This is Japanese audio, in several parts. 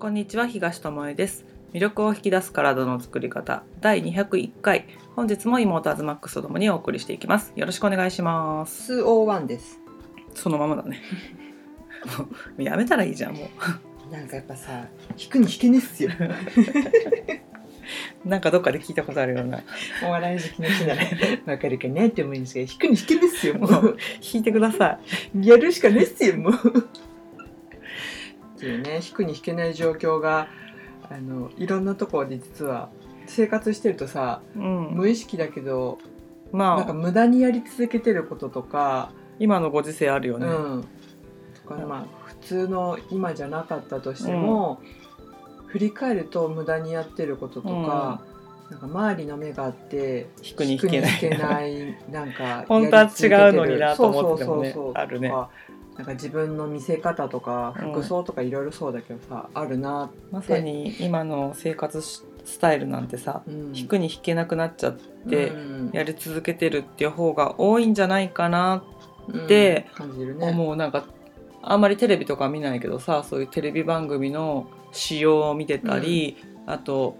こんにちは東智恵です。魅力を引き出す体の作り方第201回。本日も妹アズマックスとともにお送りしていきます。よろしくお願いします。201です。そのままだね。もうやめたらいいじゃんもなんかやっぱさ引くに引けねっすよ。う なんかどっかで聞いたことあるような。お笑い好きの人なら わかるかなって思うんですけど引くに引けねっすよもう。弾いてくださやるしかねっすよもうっていうね引くに引けない状況があのいろんなところで実は生活してるとさい、うん、無意識だけどまあ。なんか無駄にやり続けてることとか、今のご時世あるよね、うん、とかまあ普通の今じゃなかったとしても、振り返ると無駄にやってることとか、なんか周りの目があって引くに引けない。なんか 本当は違うのになと思っててもねあるねなんか自分の見せ方とかうん。服装とかいろいろそうだけどさ、あるな、まさに今の生活スタイルなんてさうん、引くに引けなくなっちゃって、うん。やり続けてるっていう方が多いんじゃないかなうん。で感じるね。思う。なんかあんまりテレビとか見ないけどさそういうテレビ番組の仕様を見てたり、あと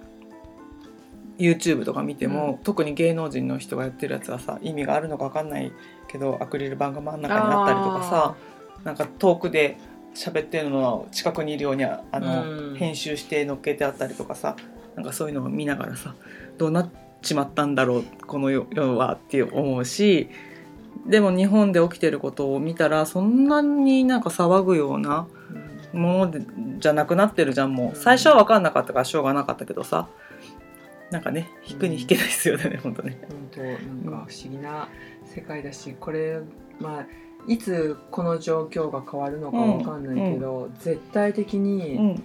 YouTube とか見ても、特に芸能人の人がやってるやつはさ意味があるのか分かんないけどアクリル板が真ん中にあったりとかさなんか遠くで喋ってるのを近くにいるようにああの、うん。編集して載っけてあったりとかさなんかそういうのを見ながらさどうなっちまったんだろうこの世世はって思うしでも日本で起きてることを見たらそんなになんか騒ぐようなうん。ものでじゃなくなってるじゃんもう。んう最初は分かんなかったからしょうがなかったけどさ。なんかね引くに引けないですよね、本当ね。本当なんか不思議な世界だしこれまあいつこの状況が変わるのかわかんないけど、絶対的うにん。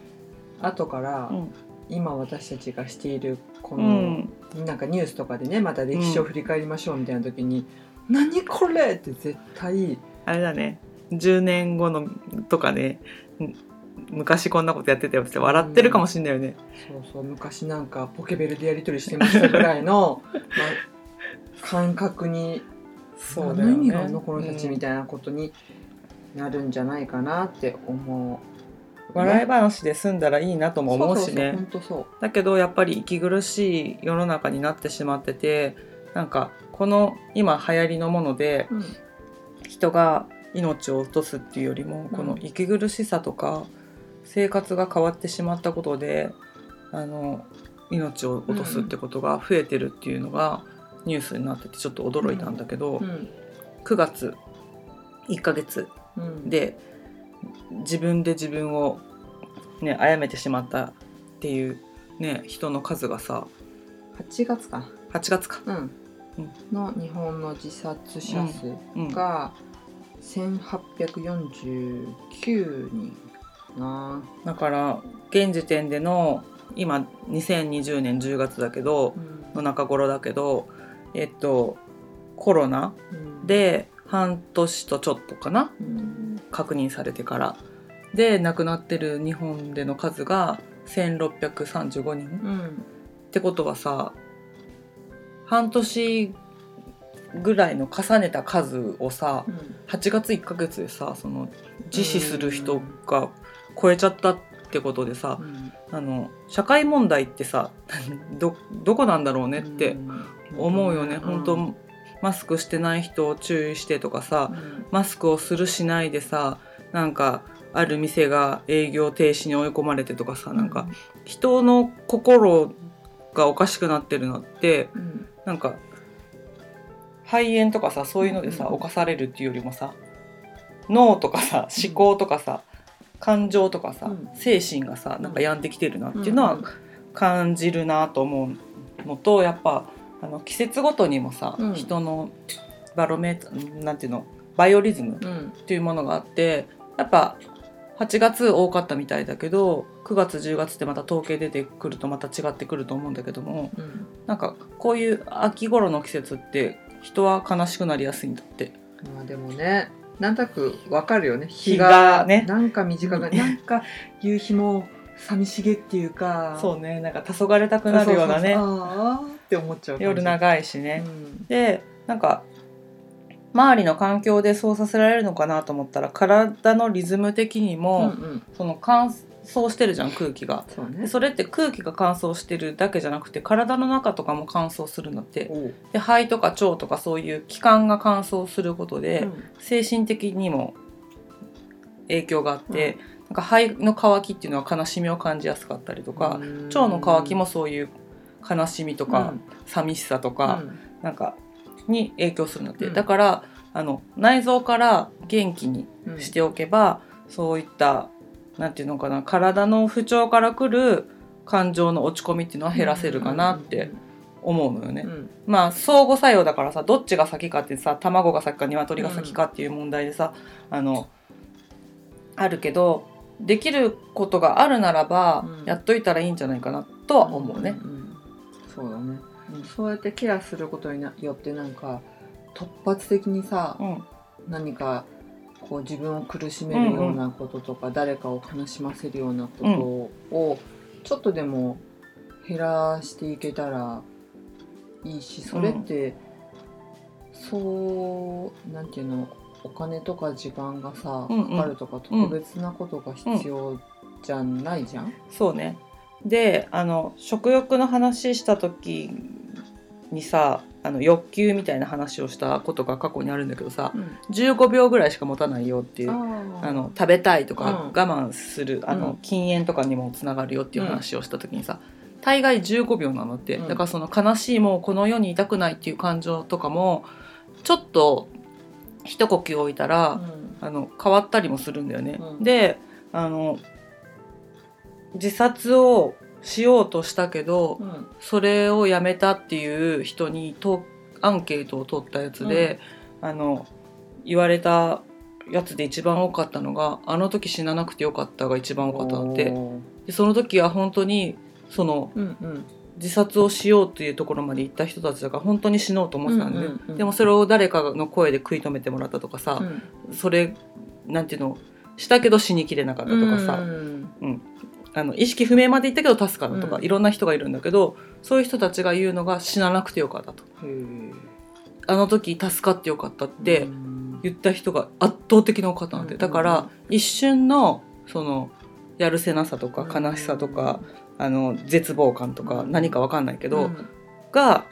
後からうん。今私たちがしているこうの、ん。なんかニュースとかでねまた歴史を振り返りましょうみたいな時に「何これ!」って絶対あれだね。10年後のとかねん昔こんなことやってたよって笑ってるかもしんないよね。そうそう昔なんかポケベルでやり取りしてましたぐらいの、まあ、感覚にそうだよね何の意味があるのこの人たちみたいなことになるんじゃないかなって思う。笑い話で済んだらいいなとも思うしね。だけどやっぱり息苦しい世の中になってしまっててなんかこの今流行りのものでうん人が命を落とすっていうよりもこの息苦しさとか生活が変わってしまったことであの命を落とすってことが増えてるっていうのがニュースになっててちょっと驚いたんだけど、うん。9月1ヶ月うん、で自分で自分を、ね、殺めてしまったっていう、ね、人の数がさ8月か、8月か、うん。うん。の日本の自殺者数うん、が1849人かな。だから現時点での今2020年10月だけどの中頃だけどえっとコロナうん、で半年とちょっとかなうん。確認されてから。で亡くなってる日本での数が1635人。うん。ってことはさ半年ぐらいの重ねた数をさうん。8月1ヶ月でさその自死する人が超えちゃったってことでさうん。あの社会問題ってさ どどこなんだろうねって思うよね、本当マスクしてない人を注意してとかさうん。マスクをするしないでさなんかある店が営業停止に追い込まれてとかさなんか人の心がおかしくなってるのってうん。なんか肺炎とかさそういうのでさうん。侵されるっていうよりもさ脳とかさ思考とかさ感情とかさうん。精神がさなんか病んできてるなっていうのはうん感じるなと思うのとやっぱあの季節ごとにもさ、うん。人のバロメーターなんていうのバイオリズムうん。っていうものがあってやっぱ8月多かったみたいだけど9月10月ってまた統計出てくるとまた違ってくると思うんだけどもうん。なんかこういう秋頃の季節って人は悲しくなりやすいんだって。まあでもねなんとなくわかるよね。日日ががね。なんか短くなんか夕日も寂しげっていうか。そうね。なんか黄昏たくなるようなね。あーって思っちゃう夜長いしね。うん。でなんか周りの環境でそうさせられるのかなと思ったら体のリズム的にうんも、うん。その感燥してるじゃん空気が。そうね。でそれって空気が乾燥してるだけじゃなくて体の中とかも乾燥するんだって。で肺とか腸とかそういう器官が乾燥することで、うん。精神的にも影響があって、なんか肺の渇きっていうのは悲しみを感じやすかったりとか、うん。腸の渇きもそういう悲しみとか、うん。寂しさとか、うん。なんかに影響するんだって、うん。だからあの内臓から元気にうんしておけば、そういったなんていうのかな体の不調からくる感情の落ち込みっていうのは減らせるかなって思うのよね。うん。まあ相互作用だからさどっちが先かってさ卵が先か鶏が先かっていう問題でさ、あのあるけどできることがあるならば、うん。やっといたらいいんじゃないかなとは思うね。んん。そうだね。うん。そうやってケアすることによってなんか突発的にさうん。何かこう自分を苦しめるようなこととか、誰かを悲しませるようなことをちょっとでも減らしていけたらいいしそれって、そうなんていうのお金とか時間がさうんうん。かかるとか特別なことが必要じゃないじゃん。そうね。であの食欲の話した時にさあの欲求みたいな話をしたことが過去にあるんだけどさうん。15秒ぐらいしか持たないよっていうああの食べたいとかうん。我慢する、あのうん。禁煙とかにもつながるよっていう話をした時にさ、大概15秒なのって、うん。だからその悲しいもうこの世にいたくないっていう感情とかもちょっと一呼吸置いたら、あの変わったりもするんだよね。うん。であの自殺をしようとしたけど、うん。それをやめたっていう人にとアンケートを取ったやつで、あの言われたやつで一番多かったのが「あの時死ななくてよかった」が一番多かったって。でその時は本当にそのうんうん。自殺をしようっていうところまで行った人たちだから本当に死のうと思ってたんで、うんうんうんでもそれを誰かの声で食い止めてもらったとかさ、うん。それなんていうのしたけど死にきれなかったとかさ、うんあの意識不明まで行ったけど助かったとか、うん。いろんな人がいるんだけどそういう人たちが言うのが死ななくてよかったと。あの時助かってよかったってうん。言った人が圧倒的な多かったので、うん。だから一瞬のそのやるせなさとかうん。悲しさとか、あの絶望感とかうん。何かわかんないけど、うん。が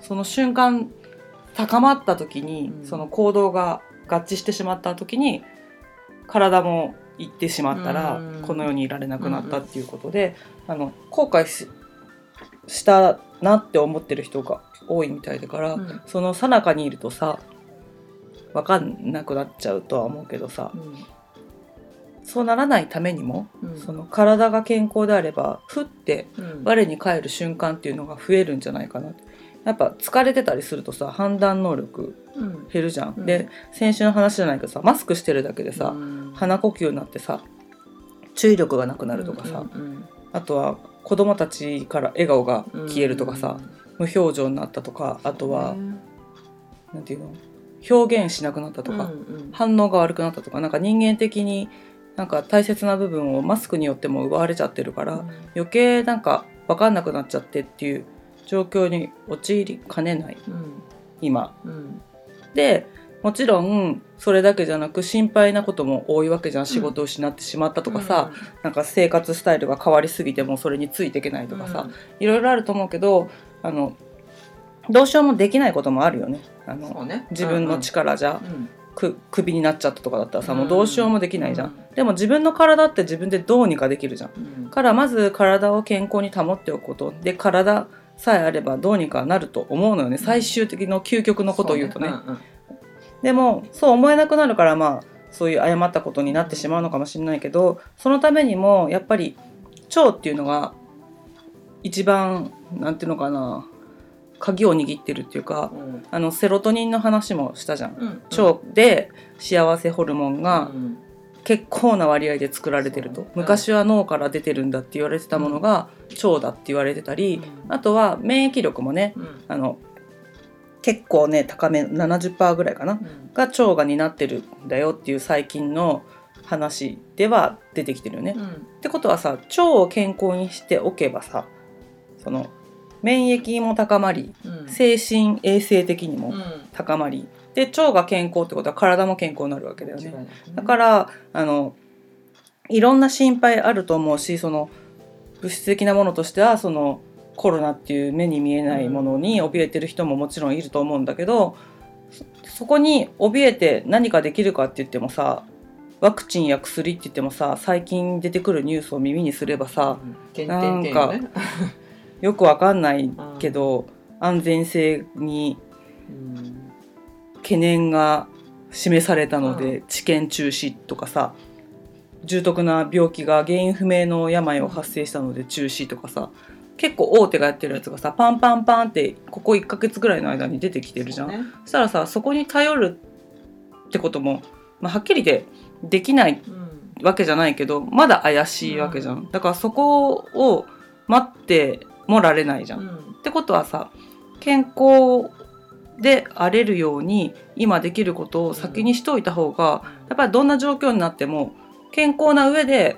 その瞬間高まった時に、うん。その行動が合致してしまった時に体も行ってしまったら、うん。この世にいられなくなったっていうことで、あの後悔ししたなって思ってる人が多いみたいだから、うん。その最中にいるとさ分かんなくなっちゃうとは思うけどさそうならないためにも、うん。その体が健康であればふってうん。我に返る瞬間っていうのが増えるんじゃないかなやっぱ疲れてたりするとさ判断能力うん。減るじゃん、うん。で先週の話じゃないけどさマスクしてるだけでさ、うん。鼻呼吸になってさ注意力がなくなるとかさ、うんうんあとは子供たちから笑顔が消えるとかさ、無表情になったとかあとは、うんなんていうの？表現しなくなったとか、うんうん。反応が悪くなったとかなんか人間的になんか大切な部分をマスクによっても奪われちゃってるから、余計なんか分かんなくなっちゃってっていう状況に陥りかねない。うん。今。うん。でもちろんそれだけじゃなく心配なことも多いわけじゃん。仕事を失ってしまったとかさ、なんか生活スタイルが変わりすぎてもそれについていけないとかさ、いろいろあると思うけどあのどうしようもできないこともあるよね。あのね。自分の力じゃ、うん。くクビになっちゃったとかだったらさ、うん。もうどうしようもできないじゃん、うん。でも自分の体って自分でどうにかできるじゃん。うん。からまず体を健康に保っておくこと。で体さえあればどうにかなると思うのよね。最終的の究極のことを言うとね。でもそう思えなくなるからまあそういう誤ったことになってしまうのかもしれないけどそのためにもやっぱり腸っていうのが一番なんていうのかな鍵を握ってるっていうかうん。あのセロトニンの話もしたじゃん。うん腸で幸せホルモンがうん結構な割合で作られてると、昔は脳から出てるんだって言われてたものが腸だって言われてたり、あとは免疫力もねうん。あの結構ね高め70%ぐらいかなうん。が腸が担ってるんだよっていう最近の話では出てきてるよね。うん。ってことはさ腸を健康にしておけばさその免疫も高まりうん。精神衛生的にもうん。高まりで腸が健康ってことは体も健康になるわけだよね。間違いないだからあのいろんな心配あると思うしその物質的なものとしてはそのコロナっていう目に見えないものに怯えてる人ももちろんいると思うんだけどそそこに怯えて何かできるかって言ってもさワクチンや薬って言ってもさ最近出てくるニュースを耳にすればさ点々点よね。よくわかんないけど 安全性にうん懸念が示されたのうで治験中止とかさ重篤な病気が原因不明の病を発生したので中止とかさ結構大手がやってるやつがさパンパンパンってここ1ヶ月ぐらいの間に出てきてるじゃん。ねそしたらさそこに頼るってことも、まあ、はっきりでできないうんわけじゃないけどまだ怪しいわけじゃん。だからそこを待ってもられないじゃん。うんってことはさ健康で荒れるように今できることを先にしといた方がやっぱりどんな状況になっても健康な上で、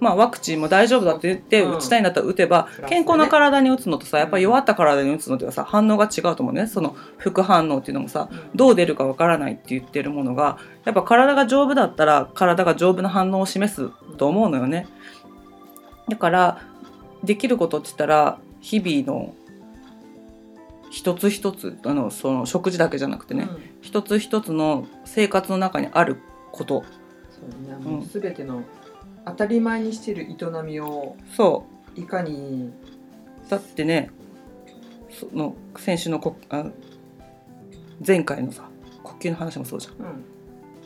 まあ、ワクチンも大丈夫だって言ってうん。打ちたいんだったら打てば、健康な体に打つのとさやっぱり弱った体に打つのではさ反応が違うと思うね。その副反応っていうのもさどう出るかわからないって言ってるものがやっぱ体が丈夫だったら体が丈夫な反応を示すと思うのよね。だからできることって言ったら日々の一つ一つあのその食事だけじゃなくてね、うん。一つ一つの生活の中にあること。そうねもう全ての当たり前にしてる営みをそいかにうだってねその先週のこあ前回のさ呼吸の話もそうじゃん。うん。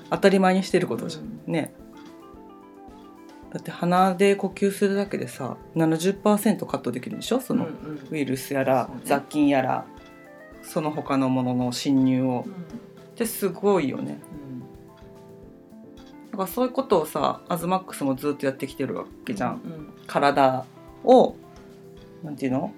当たり前にしてることじゃん、うん。ねだって鼻で呼吸するだけでさ70%カットできるでしょ？そのうんうん。ウイルスやら、そうね。雑菌やらその他のものの侵入を。うん。ってすごいよね。うん。だからそういうことをさアズマックスもずっとやってきてるわけじゃん、うん体をなんていうの？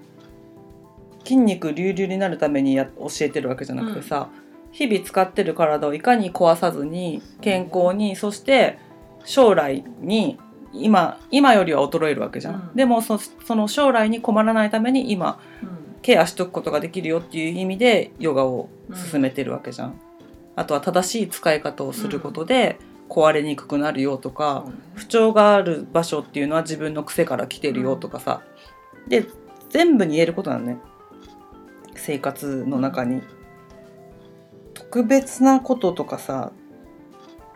筋肉隆々になるためにや教えてるわけじゃなくてさ、日々使ってる体をいかに壊さずに健康にそして将来に今今よりは衰えるわけじゃん、うん。でもそその将来に困らないために今うん。ケアしとくことができるよっていう意味でヨガを進めてるわけじゃん、あとは正しい使い方をすることで壊れにくくなるよとか、不調がある場所っていうのは自分の癖から来てるよとかさ、で全部に言えることなのね。生活の中に。特別なこととかさ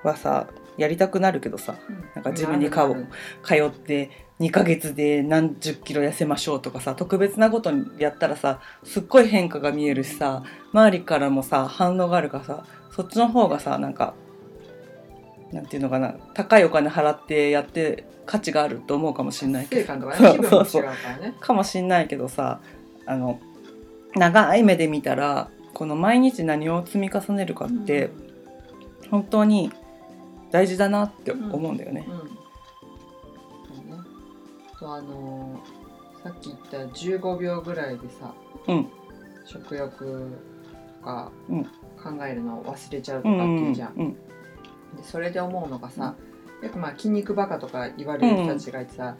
はさやりたくなるけどさうん。なんか自分に顔なる通って2ヶ月で何十キロ痩せましょうとかさ特別なことやったらさすっごい変化が見えるしさ周りからもさ反応があるからさそっちの方がさなんかなんていうのかな高いお金払ってやって価値があると思うかもしれないけど。ねかもしんないけどさあの長い目で見たらこの毎日何を積み重ねるかって本当に大事だなって思うんだよね。うん。そうね。そうあのーさっき言った15秒ぐらいでさ、うん。食欲とかうん。考えるのを忘れちゃうとうんかっていうじゃん、うんでそれで思うのがさ、よくまあ筋肉バカとか言われる人たちがいてさ、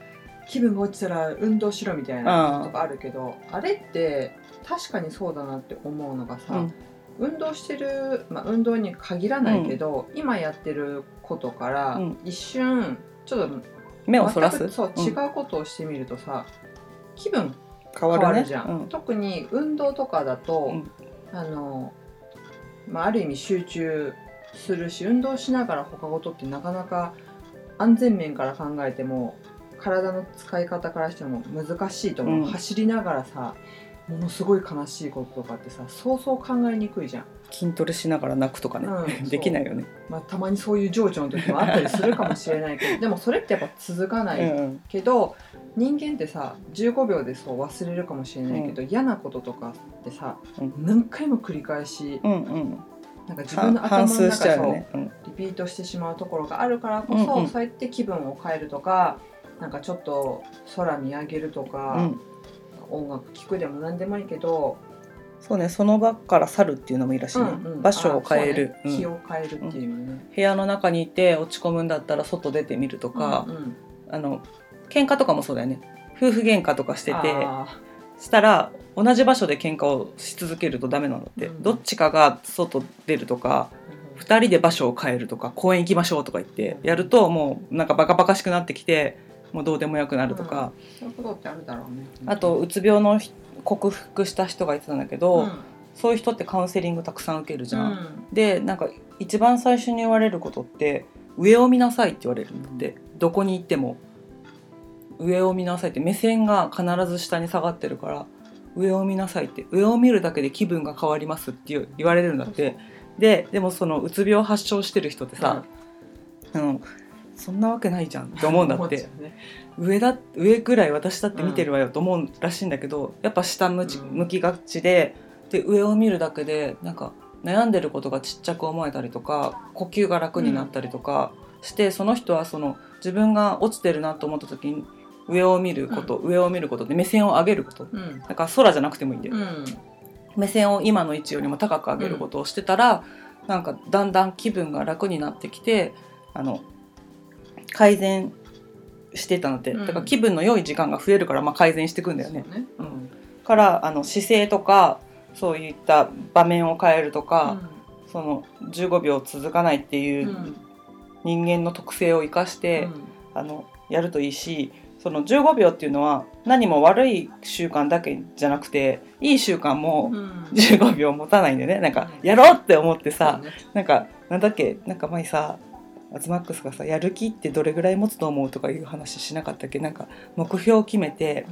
気分が落ちたら運動しろみたいなとかあるけど、あれって確かにそうだなって思うのがさ、うん。運動してる、まあ、運動に限らないけど、今やってることからうん。一瞬ちょっと目をそらす？そう、うん。違うことをしてみるとさ気分変わるじゃん、うん。特に運動とかだと、うん。あの、まあ、ある意味集中するし運動しながら他事ってなかなか安全面から考えても体の使い方からしても難しいと思う、うん。走りながらさものすごい悲しいこととかってさそうそう考えにくいじゃん、筋トレしながら泣くとかね、うん できないよね。まあ、たまにそういう情緒の時もあったりするかもしれないけど でもそれってやっぱ続かないうんけど人間ってさ15秒でそう忘れるかもしれないけど、嫌なこととかってさうん。何回も繰り返しうんうん。なんか自分の反頭の中数しちゃうそうよね。うん。リピートしてしまうところがあるからこそ、うんうん。そうやって気分を変えるとかなんかちょっと空見上げるとか、うん。音楽聴くでも何でもいいけど、そうねその場から去るっていうのもいいらしいね、うんうん。場所を変える、ね。気を変えるっていうね。部屋の中にいて落ち込むんだったら外出てみるとか、うんうん。あの喧嘩とかもそうだよね。夫婦喧嘩とかしててあしたら同じ場所で喧嘩をし続けるとダメなんだって、うん。どっちかが外出るとかーなるほ2人で場所を変えるとか公園行きましょうとか言ってやるともうなんかバカバカしくなってきてもうどうでもよくなるとか、そういうことってあるだろうね。あとうつ病のひ克服した人が言ってたんだけど、うん。そういう人ってカウンセリングたくさん受けるじゃん。うん。でなんか一番最初に言われることって上を見なさいって言われるんだって。どこに行っても。上を見なさいって。目線が必ず下に下がってるから上を見なさいって。上を見るだけで気分が変わりますっていう言われるんだって。ででもそのうつ病発症してる人ってさ、うん、そんなわけないじゃんって思うんだって上だ上ぐらい私だって見てるわよと思うらしいんだけど、やっぱ下向きがちでで上を見るだけでなんか悩んでることがちっちゃく思えたりとか呼吸が楽になったりとかして、その人はその自分が落ちてるなと思った時に上を見ること、上を見ることで目線を上げること。うん。だから空じゃなくてもいいんだよ、うん。目線を今の位置よりも高く上げることをしてたら、なんかだんだん気分が楽になってきてあの改善してたので、うん。だから気分の良い時間が増えるから、まあ、改善していくんだよね。そうね。うん。からあの姿勢とかそういった場面を変えるとか、その15秒続かないってういうん。人間の特性を生かして、あのやるといいしその15秒っていうのは何も悪い習慣だけじゃなくていい習慣もうん。15秒持たないんだよね。なんかやろうって思ってさ、なんかなんだっけ？なんか前さアズマックスがさやる気ってどれぐらい持つと思うとかいう話しなかったっけ？なんか目標を決めて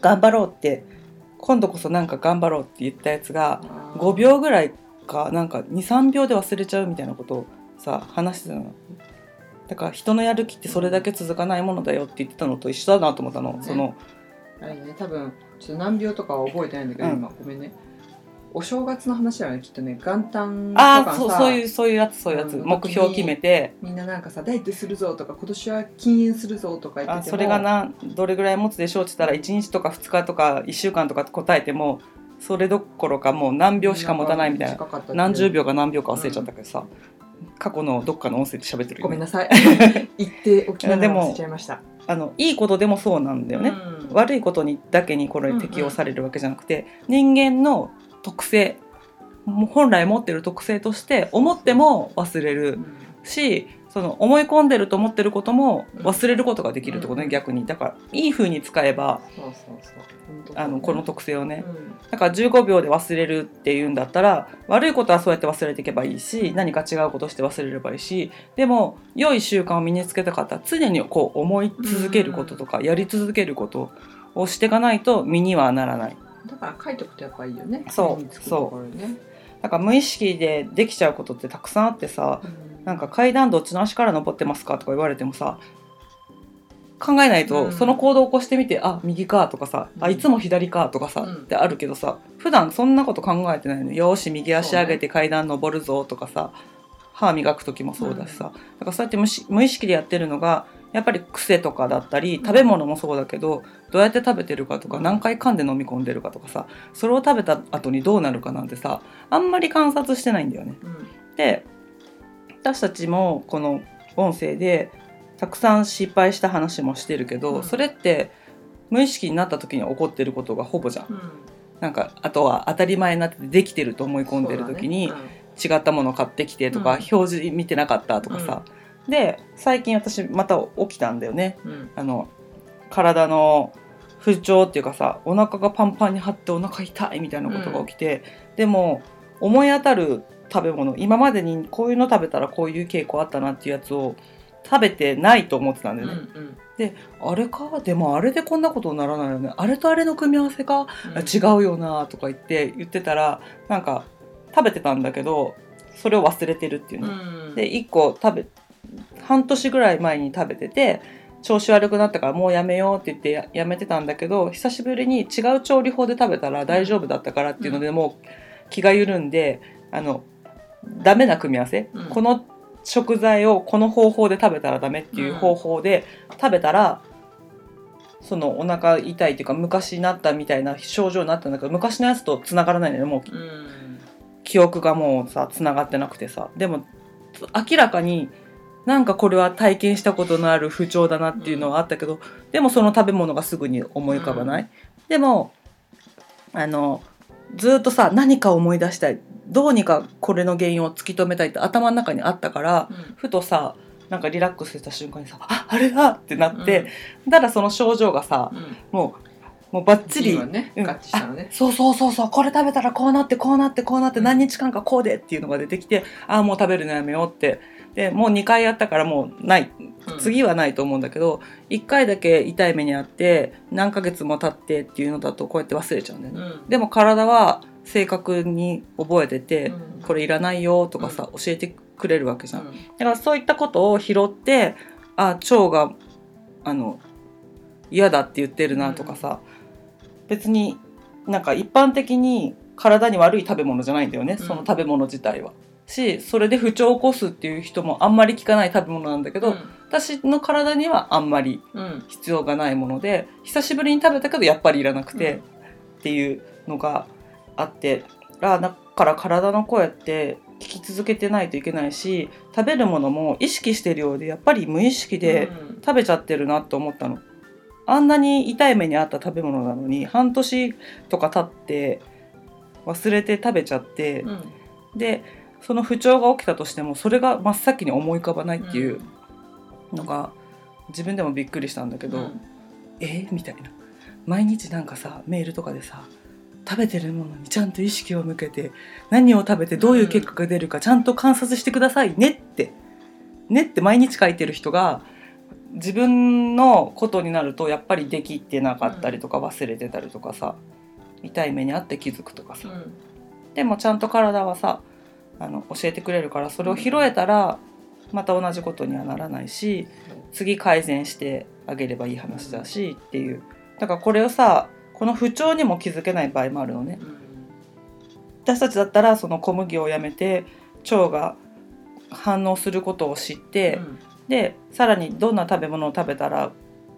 頑張ろうって今度こそなんか頑張ろうって言ったやつが5秒ぐらいかなんか23秒で忘れちゃうみたいなことをさ話してたの。だから人のやる気ってそれだけ続かないものだよって言ってたのと一緒だなと思ったの、ね。そのあれね多分ちょっと何秒とかは覚えてないんだけど、うん。今ごめんねお正月の話だよねきっとね。元旦とかああさそうそういうそういうやつそういうやつ、うん目標を決めて。みんななんかさダイエットするぞとか今年は禁煙するぞとか言っててもあそれがなどれぐらい持つでしょうって言ったら1日とか2日とか1週間とか答えてもそれどころかもう何秒しか持たないみたいな。ったって何十秒か何秒か忘れちゃったけどさ、過去のどっかの音声で喋ってるよ、ね、ごめんなさい。言っておきながらでも忘れちゃいました。あのいいことでもそうなんだよね、うん。悪いことにだけにこれ適用されるわけじゃなくて、人間の特性本来持ってる特性として思っても忘れる。しその思い込んでると思ってることも忘れることができるってことね、うん。逆に。だからいい風に使えばあのこの特性をね。うん。だから15秒で忘れるっていうんだったら悪いことはそうやって忘れていけばいいし何か違うことして忘れればいいしでも良い習慣を身につけたかったら常にこう思い続けることとかやり続けることをしていかないと身にはならないだから書いとくとやっぱいいよね。そう目につくところにねだから無意識でできちゃうことってたくさんあってさうん。なんか階段どっちの足から登ってますかとか言われてもさ考えないとうん。その行動を起こしてみて、あ右かとかさ、あうん。いつも左かとかさ、うん。ってあるけどさ普段そんなこと考えてないのよーし右足上げて階段登るぞとかさ歯磨く時もそうだしさ、だからそうやって無意識でやってるのがやっぱり癖とかだったり食べ物もそうだけどどうやって食べてるかとかうん何回噛んで飲み込んでるかとかさそれを食べた後にどうなるかなんてさあんまり観察してないんだよね。うん。で私たちもこの音声でたくさん失敗した話もしてるけど、うん。それって無意識になった時に起こってることがほぼじゃん。うん。なんかあとは当たり前になっててできてると思い込んでる時に、違ったもの買ってきてとか、うん。表示見てなかったとかさ、で最近私また起きたんだよね。うん。うんあの体の不調っていうかさお腹がパンパンに張ってお腹痛いみたいなことが起きて、でも思い当たる食べ物今までにこういうの食べたらこういう傾向あったなっていうやつを食べてないと思ってたんだよね、うんあれか？でもあれでこんなことにならないよね。あれとあれの組み合わせか、うん。あ違うよなとか言って言ってたらなんか食べてたんだけどそれを忘れてるっていううね、ん。で1個食べ半年ぐらい前に食べてて調子悪くなったからもうやめようって言ってややめてたんだけど久しぶりに違う調理法で食べたら大丈夫だったからっていうので、もう気が緩んであのダメな組み合わせ、うん。この食材をこの方法で食べたらダメっていう方法で食べたら、そのお腹痛いっていうか昔になったみたいな症状になったんだけど昔のやつとつながらないのよもう。うん。記憶がもうさつながってなくてさ。でも明らかになんかこれは体験したことのある不調だなっていうのはあったけど、でもその食べ物がすぐに思い浮かばない、でもあのずっとさ何か思い出したい。どうにかこれの原因を突き止めたいって頭の中にあったからうん。ふとさなんかリラックスした瞬間にさ「ああれだ!」ってなって、だからその症状がさうん。もうもうバッチリねうん。ね。そうそうそうそうこれ食べたらこうなってこうなってこうなってうん。何日間かこうでっていうのが出てきて、ああもう食べるのやめようってでもう2回やったからもうない。うん。次はないと思うんだけど1回だけ痛い目にあって何ヶ月も経ってっていうのだとこうやって忘れちゃうんだよね。うん。でも体は正確に覚えてて、うん。これいらないよとかさ、教えてくれるわけじゃん。うん。だからそういったことを拾ってあ腸があの嫌だって言ってるなとかさ、別になんか一般的に体に悪い食べ物じゃないんだよね、うん。その食べ物自体は。しそれで不調を起こすっていう人もあんまり効かない食べ物なんだけど、私の体にはあんまりうん。うん必要がないもので久しぶりに食べたけどやっぱりいらなくて、うん。っていうのがあってあだから体の声って聞き続けてないといけないし食べるものも意識してるようでやっぱり無意識でうん。食べちゃってるなと思ったの。あんなに痛い目にあった食べ物なのに半年とか経って忘れて食べちゃって、うん。でその不調が起きたとしてもそれが真っ先に思い浮かばないっていうのが自分でもびっくりしたんだけど、うん。え？みたいな。毎日なんかさメールとかでさ食べてるものにちゃんと意識を向けて何を食べてどういう結果が出るかちゃんと観察してくださいねって。ねって毎日書いてる人が自分のことになるとやっぱりできてなかったりとか忘れてたりとかさ痛い目にあって気づくとかさ。うん。でもちゃんと体はさあの教えてくれるからそれを拾えたらまた同じことにはならないし次改善してあげればいい話だしっていう。だからこれをさこの不調にも気づけない場合もあるのね。うん私たちだったらその小麦をやめて腸が反応することを知って、でさらにどんな食べ物を食べたら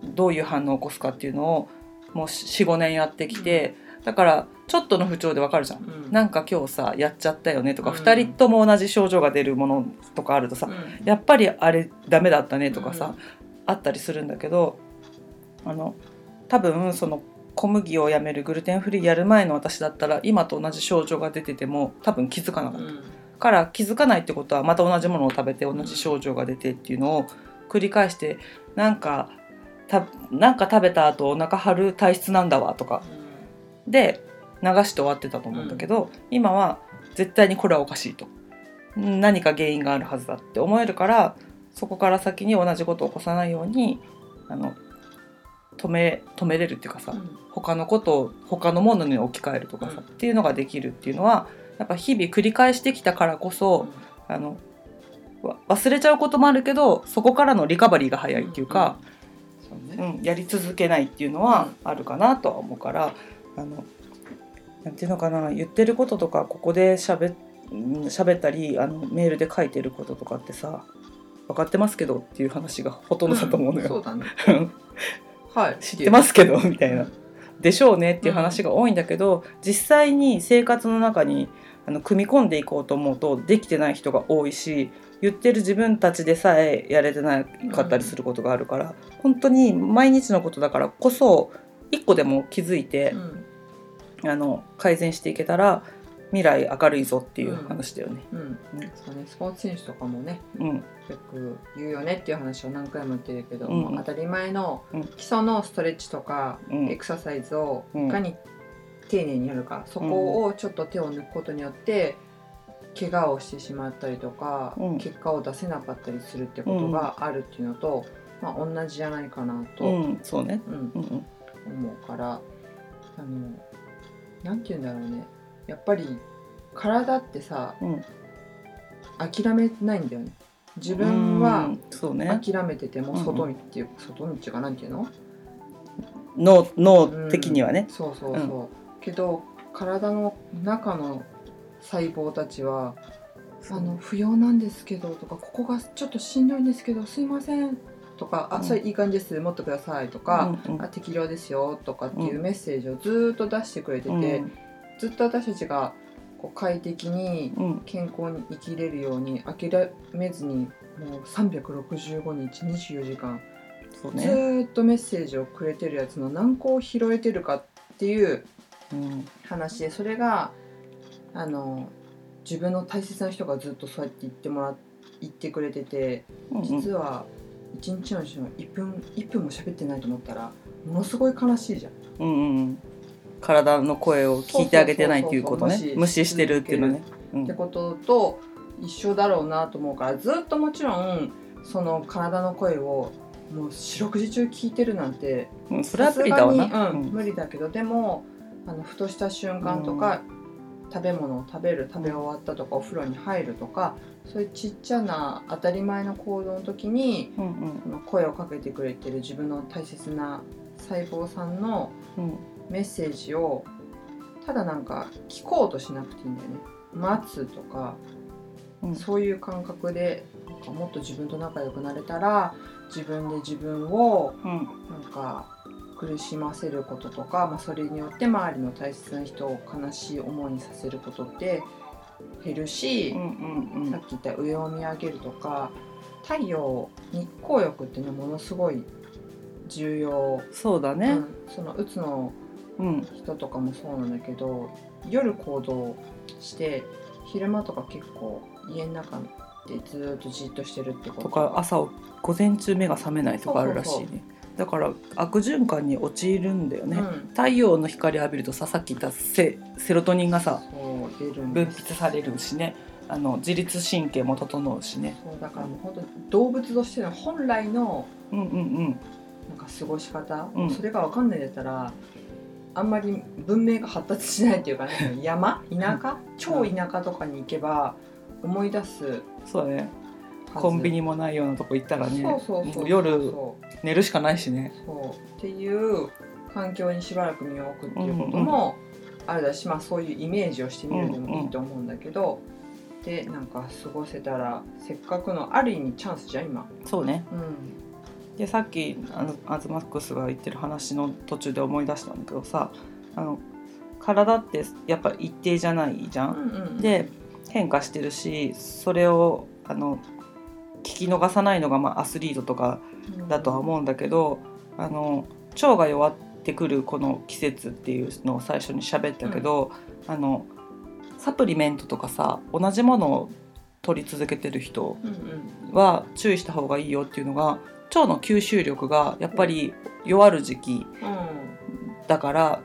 どういう反応を起こすかっていうのをもう45年やってきて、だからちょっとの不調でわかるじゃん。うん。なんか今日さやっちゃったよねとか、うん。2人とも同じ症状が出るものとかあるとさ、うん。やっぱりあれダメだったねとかさ、うん。あったりするんだけどあの多分その小麦をやめるグルテンフリーやる前の私だったら今と同じ症状が出てても多分気づかなかった。うん。から気づかないってことはまた同じものを食べて同じ症状が出てっていうのを繰り返してなんかたなんか食べた後お腹張る体質なんだわとかで流して終わってたと思うんだけど、今は絶対にこれはおかしいと。うん何か原因があるはずだって思えるからそこから先に同じことを起こさないようにあの止め止めれるっていうかさ、うん。他のことを他のものに置き換えるとかさ、うん。っていうのができるっていうのはやっぱ日々繰り返してきたからこそ、あのわ忘れちゃうこともあるけどそこからのリカバリーが早いっていうか、うん。ね。やり続けないっていうのはあるかなとは思うからあのなんていうのかな言ってることとかここでしゃ喋ったりあのメールで書いてることとかってさ分かってますけどっていう話がほとんどだと思うのよ。そうだね。はい。知ってますけどみたいな。でしょうねっていう話が多いんだけど、実際に生活の中にあの組み込んでいこうと思うとできてない人が多いし言ってる自分たちでさえやれてなかったりすることがあるから、本当に毎日のことだからこそ一個でも気づいてう、んあの改善していけたら未来明るいぞっていう話だよね。うん。そうねスポーツ選手とかもねうん、よく言うよねっていう話を何回も言ってるけど、うん当たり前のうん。基礎のストレッチとか、うん。エクササイズをうんいかに丁寧にやるか、そこをちょっと手を抜くことによって怪我をしてしまったりとか、うん。結果を出せなかったりするってことがあるっていうのと、まあ、同じじゃないかなと、そうね。うんうん。思うからあのなんて言うんだろうね。やっぱり体ってさうん、諦めないんだよね。自分は諦めててもうんうん。外にっていう、外にっていうかなんていうの？脳脳的にはね。そうそうそう、けど体の中の細胞たちは「あの不要なんですけど」とか「ここがちょっとしんどいんですけどすいません」とか「うん。あそれいい感じです持ってください」とかうんうん「あ適量ですよ」とかっていううん。メッセージをずーっと出してくれてて、うん。ずっと私たちがこう快適にうん。健康に生きれるように諦めずにもう365日24時間ずっとメッセージをくれてるやつの何個を拾えてるかっていううん。話でそれがあの自分の大切な人がずっとそうやって言ってもら言ってくれてて実は一日のうちの1分1分も喋ってないと思ったらものすごい悲しいじゃん。うんうん。うん体の声を聞いてあげてないっていうことね。無視してるっていうのね。う。ん。ってことと一緒だろうなと思うからずっともちろんその体の声をもう四六時中聞いてるなんてうん、それは無理だわな。うんうん。無理だけどでもあのふとした瞬間とか、食べ物を食べる食べ終わったとかお風呂に入るとかそういうちっちゃな当たり前の行動の時にうんうん。この声をかけてくれてる自分の大切な細胞さんのうん。メッセージをただなんか聞こうとしなくていいんだよね。待つとかうん。そういう感覚でなんかもっと自分と仲良くなれたら自分で自分をうん。なんか苦しませることとか、まあ、それによって周りの大切な人を悲しい思いにさせることって減るしう、んうんうん。さっき言った上を見上げるとか太陽日光浴ってねものすごい重要、そうだね。うん、そのうつのうん。人とかもそうなんだけど夜行動して昼間とか結構家の中でずーっとじっとしてるってこと。とか朝午前中目が覚めないとかあるらしいね。そうそうだから悪循環に陥るんだよね、うん、太陽の光浴びるとささっき言ったセセロトニンがさ分泌されるしね。あの自律神経も整うしね。そうだからもう本当に動物としての本来のうんうんうん。なんか過ごし方、うん。それが分かんないんだったらあんまり文明が発達しないっていうかね 山？田舎？超田舎とかに行けば思い出すそうだねコンビニもないようなとこ行ったらね夜寝るしかないしね。そう。っていう環境にしばらく身を置くっていうこともあるだし、まあ、そういうイメージをしてみるでもいいと思うんだけど、でなんか過ごせたらせっかくのある意味チャンスじゃん今。そうね。うん。でさっきあのアズマックスが言ってる話の途中で思い出したんだけどさあの体ってやっぱ一定じゃないじゃん、うんうん、で変化してるしそれをあの聞き逃さないのが、まあ、アスリートとかだとは思うんだけどあの腸が弱ってくるこの季節っていうのを最初に喋ったけど、あのサプリメントとかさ同じものを取り続けてる人うんうん。は注意した方がいいよっていうのが腸の吸収力がやっぱり弱る時期だから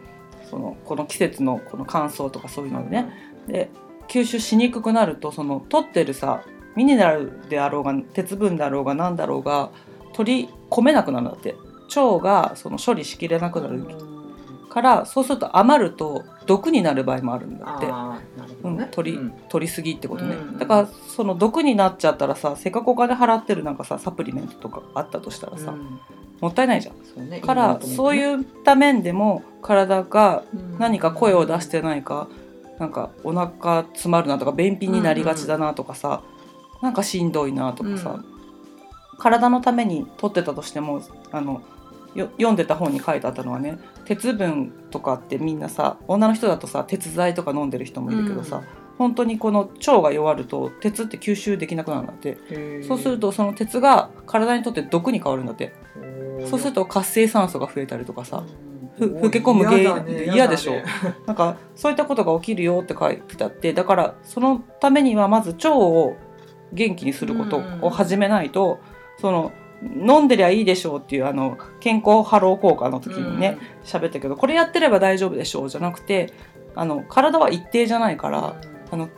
そのこの季節のこの乾燥とかそういうのでね、で吸収しにくくなるとその取ってるさミネラルであろうが鉄分であろうが何だろうが取り込めなくなるんだって。腸がその処理しきれなくなるからそうすると余ると毒になる場合もあるんだって。あーなるほうん取りうん。取りすぎってことね、うんだからその毒になっちゃったらさせっかくお金払ってるなんかさサプリメントとかあったとしたらさ、うん。もったいないじゃん。そうね。からそういううった面でも体が何か声を出してないか、なんかお腹詰まるなとか便秘になりがちだなとかさ、なんかしんどいなとかさ、体のために取ってたとしてもあのよ読んでた本に書いてあったのはね鉄分とかってみんなさ女の人だとさ鉄剤とか飲んでる人もいるけどさ、本当にこの腸が弱ると鉄って吸収できなくなるんだって。そうするとその鉄が体にとって毒に変わるんだって。そうすると活性酸素が増えたりとかさ、ふ老け込む原因嫌でしょ。なんかそういったことが起きるよって書いてあってだからそのためにはまず腸を元気にすることを始めないと、その飲んでりゃいいでしょうっていうあの健康ハロー効果の時にね喋、ったけどこれやってれば大丈夫でしょうじゃなくてあの体は一定じゃないから、あの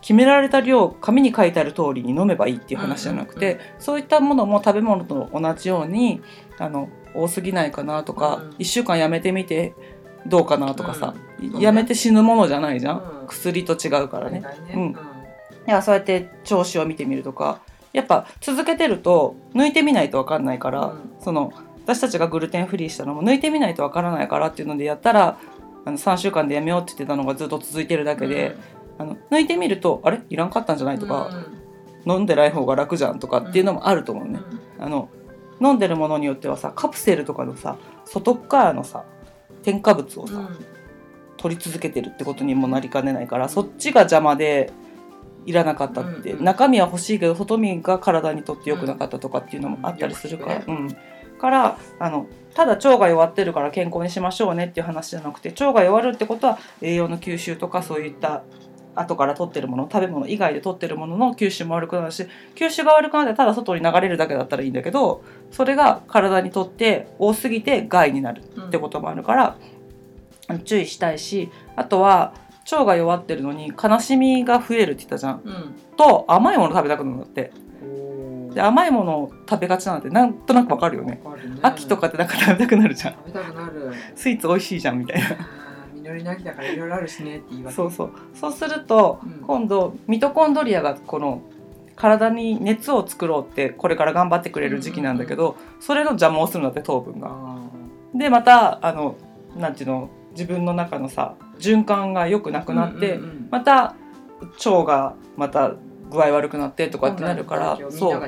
決められた量紙に書いてある通りに飲めばいいっていう話じゃなくて、うん。そういったものも食べ物と同じようにあの多すぎないかなとか、うん。1週間やめてみてどうかなとかさ、やめて死ぬものじゃないじゃん、うん。薬と違うからね。ね。うん。いやそうやって調子を見てみるとかやっぱ続けてると抜いてみないと分かんないから、うん。その私たちがグルテンフリーしたのも抜いてみないと分からないからっていうのでやったらあの3週間でやめようって言ってたのがずっと続いてるだけで、あの抜いてみるとあれ？いらんかったんじゃないとか、飲んでない方が楽じゃんとかっていうのもあると思うね。あの飲んでるものによってはさカプセルとかのさ外側のさ添加物をさ、取り続けてるってことにもなりかねないから、そっちが邪魔でいらなかったって、うんうん。中身は欲しいけど外身が体にとって良くなかったとかっていうのもあったりするから、うんうん。からあのただ腸が弱ってるから健康にしましょうねっていう話じゃなくて腸が弱るってことは栄養の吸収とかそういった後から取ってるもの食べ物以外で取ってるものの吸収も悪くなるし吸収が悪くなってただ外に流れるだけだったらいいんだけどそれが体にとって多すぎて害になるってこともあるから、注意したいしあとは腸が弱ってるのに悲しみが増えるって言ったじゃん。うん。と甘いもの食べたくなるんだって。で甘いものを食べがちなんてなんとなくわかるよね。ね。秋とかってなんか食べたくなるじゃん。食べたくなる。スイーツ美味しいじゃんみたいな。実りの秋だからいろいろあるしねって言い訳。そうそう。そうするとうん。今度ミトコンドリアがこの体に熱を作ろうってこれから頑張ってくれる時期なんだけど、それの邪魔をするんだって糖分が。あでまたあのなんていうの自分の中のさ循環が良くなーくなって、うんうんうん。また腸がまた具合悪くなってとかってなるからそう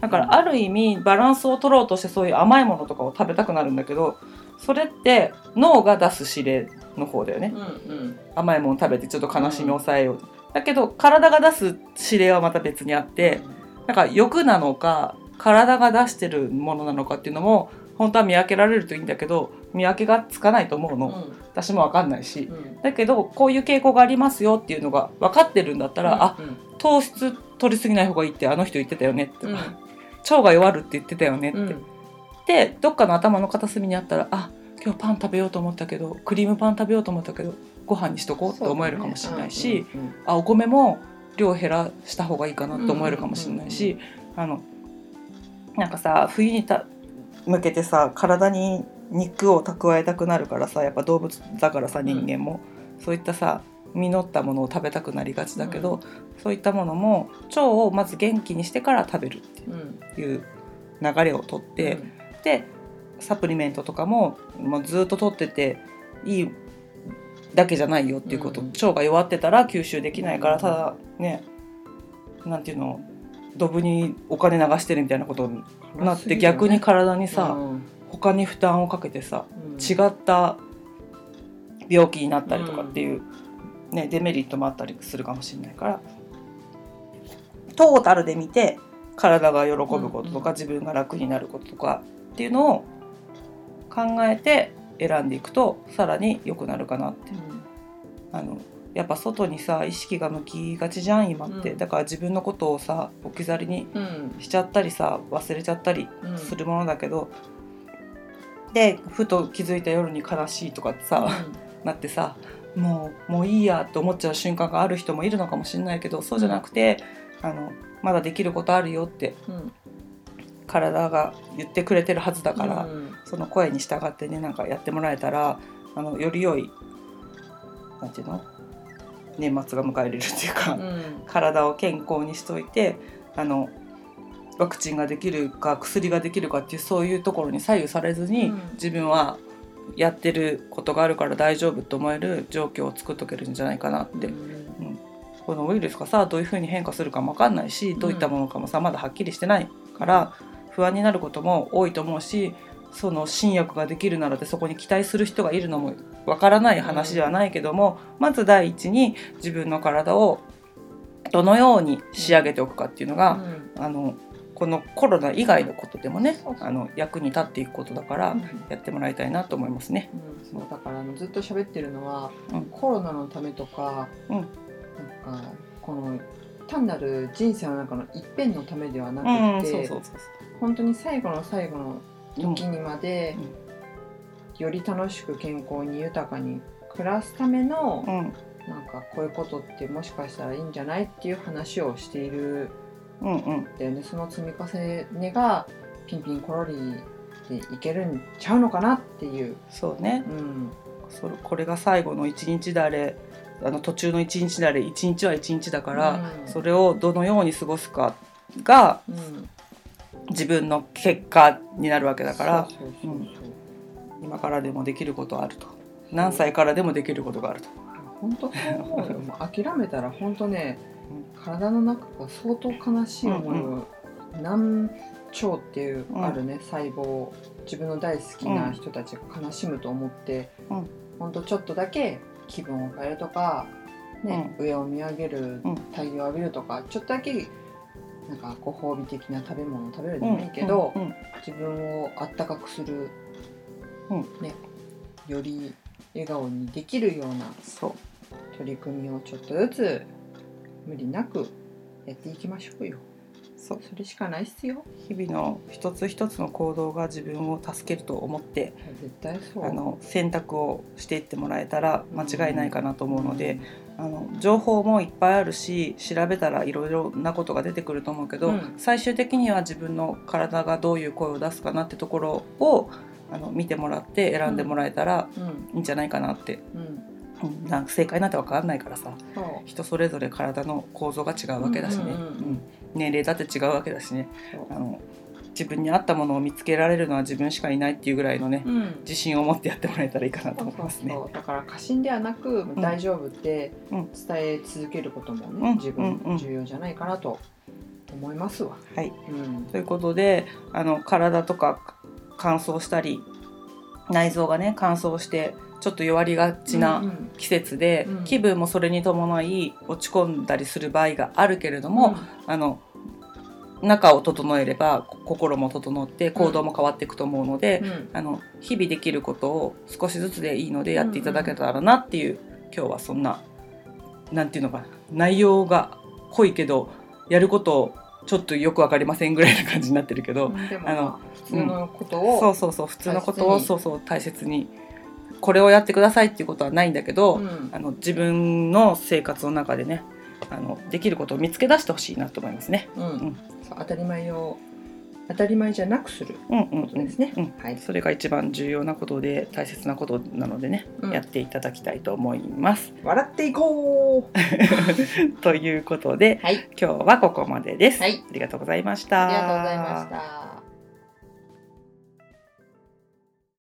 だからある意味バランスを取ろうとしてそういう甘いものとかを食べたくなるんだけどそれって脳が出す指令の方だよね。うんうん。甘いもの食べてちょっと悲しみを抑えよう、だけど体が出す指令はまた別にあってなんか欲なのか体が出してるものなのかっていうのも本当は見分けられるといいんだけど見分けがつかないと思うの、うん。私も分かんないし。うん。だけどこういう傾向がありますよっていうのが分かってるんだったら、あうん。糖質取りすぎない方がいいってあの人言ってたよねって、うん。腸が弱るって言ってたよねって、うん。でどっかの頭の片隅にあったらあ今日パン食べようと思ったけどクリームパン食べようと思ったけどご飯にしとこうって思えるかもしれないし、うんうんあお米も量減らした方がいいかなって思えるかもしれないし、あのなんかさ冬にた向けてさ体に肉を蓄えたくなるからさやっぱ動物だからさ人間も、そういったさ実ったものを食べたくなりがちだけど、そういったものも腸をまず元気にしてから食べるってうん。いう流れをとって、でサプリメントとかも、まあ、ずっと取ってていいだけじゃないよっていうこと、うん。腸が弱ってたら吸収できないからただねなんていうのドブにお金流してるみたいなことになって逆に体にさ、うん。他に負担をかけてさうん。違った病気になったりとかっていう、ね、デメリットもあったりするかもしれないから。トータルで見て体が喜ぶこととか、うん。自分が楽になることとかっていうのを考えて選んでいくとさらに良くなるかなってあのやっぱ外にさ意識が向きがちじゃん今って、うん。だから自分のことをさ置き去りにうん。しちゃったりさ忘れちゃったりうん。するものだけど、でふと気づいた夜に悲しいとかってさ、なってさもうもういいやって思っちゃう瞬間がある人もいるのかもしれないけどそうじゃなくて、あのまだできることあるよってうん。体が言ってくれてるはずだから、うん。その声に従ってねなんかやってもらえたらあのより良いなんていうの？年末が迎えれるっていうか、うん。体を健康にしといてあのワクチンができるか薬ができるかっていうそういうところに左右されずに、うん。自分はやってることがあるから大丈夫と思える状況を作っとけるんじゃないかなって、うん。このウイルスがさどういうふうに変化するかも分かんないしどういったものかもさまだはっきりしてないから不安になることも多いと思うしその新薬ができるならってそこに期待する人がいるのも分からない話ではないけども、まず第一に自分の体をどのように仕上げておくかっていうのが、あのこのコロナ以外のことでもねそうそうあの役に立っていくことだからうん。やってもらいたいなと思いますね。うん。そうだからあのずっと喋ってるのは、うん。コロナのためとか、うん。なんかこの単なる人生の中の一辺のためではなうん、くて、本当に最後の最後の。時にまで、うん。より楽しく健康に豊かに暮らすための、うん、なんかこういうことってもしかしたらいいんじゃないっていう話をしているうん、うん、ん。だよね。その積み重ねがピンピンコロリでいけるんちゃうのかなっていう、そうね。うん。それこれが最後の一日であれあの途中の一日であれ一日は一日だから、うん。それをどのように過ごすかがうん、自分の結果になるわけだから。今からでもできることあると。何歳からでもできることがあると。本当そう思うよ。もう諦めたら本当ねう体の中が相当悲しい思いを、難聴っていううんあるね、細胞自分の大好きな人たちが悲しむと思って、うん。本当ちょっとだけ気分を変えるとか、ね上を見上げるうん。太陽を浴びるとかちょっとだけなんかご褒美的な食べ物を食べるでもいいけど、うんうん自分をあったかくする、うん。ね、より笑顔にできるようなそう。取り組みをちょっとずつ無理なくやっていきましょうよ。そう。それしかないっすよ。日々の一つ一つの行動が自分を助けると思って絶対そう。あの選択をしていってもらえたら間違いないかなと思うので、あの情報もいっぱいあるし調べたらいろいろなことが出てくると思うけど、うん。最終的には自分の体がどういう声を出すかなってところをあの見てもらって選んでもらえたらうん。いいんじゃないかなって、うん。うん。なんか正解なんて分かんないからさ人それぞれ体の構造が違うわけだしね、うんうん年齢だって違うわけだしね。あの自分に合ったものを見つけられるのは自分しかいないっていうぐらいのねうん。自信を持ってやってもらえたらいいかなとそうそう思いますね。そうだから過信ではなく、ん。大丈夫ってうん。伝え続けることもね、うん。自うん。うん。分重要じゃないかなと思いますわ。はい。うん。ということであの体とか乾燥したり内臓がね乾燥してちょっと弱りがちうなん。季節で、うん。気分もそれに伴い落ち込んだりする場合があるけれども、あの中を整えればこ心も整って行動も変わっていくと思うので、うん。あの日々できることを少しずつでいいのでやっていただけたらなっていう、今日はそんななんていうのかな内容が濃いけどやることをちょっとよくわかりませんぐらいな感じになってるけど、あのまあ、普通のことを、そうそうそう普通のことをそうそう大切にこれをやってくださいっていうことはないんだけど、うん。あの自分の生活の中でねあのできることを見つけ出してほしいなと思いますね。うんんそう当たり前を当たり前じゃなくするうんうんことですね。うんはい、それが一番重要なことで大切なことなのでね、うんやっていただきたいと思います。笑っていこう ということではい今日はここまでです。はいありがとうございました。ありがとうございました。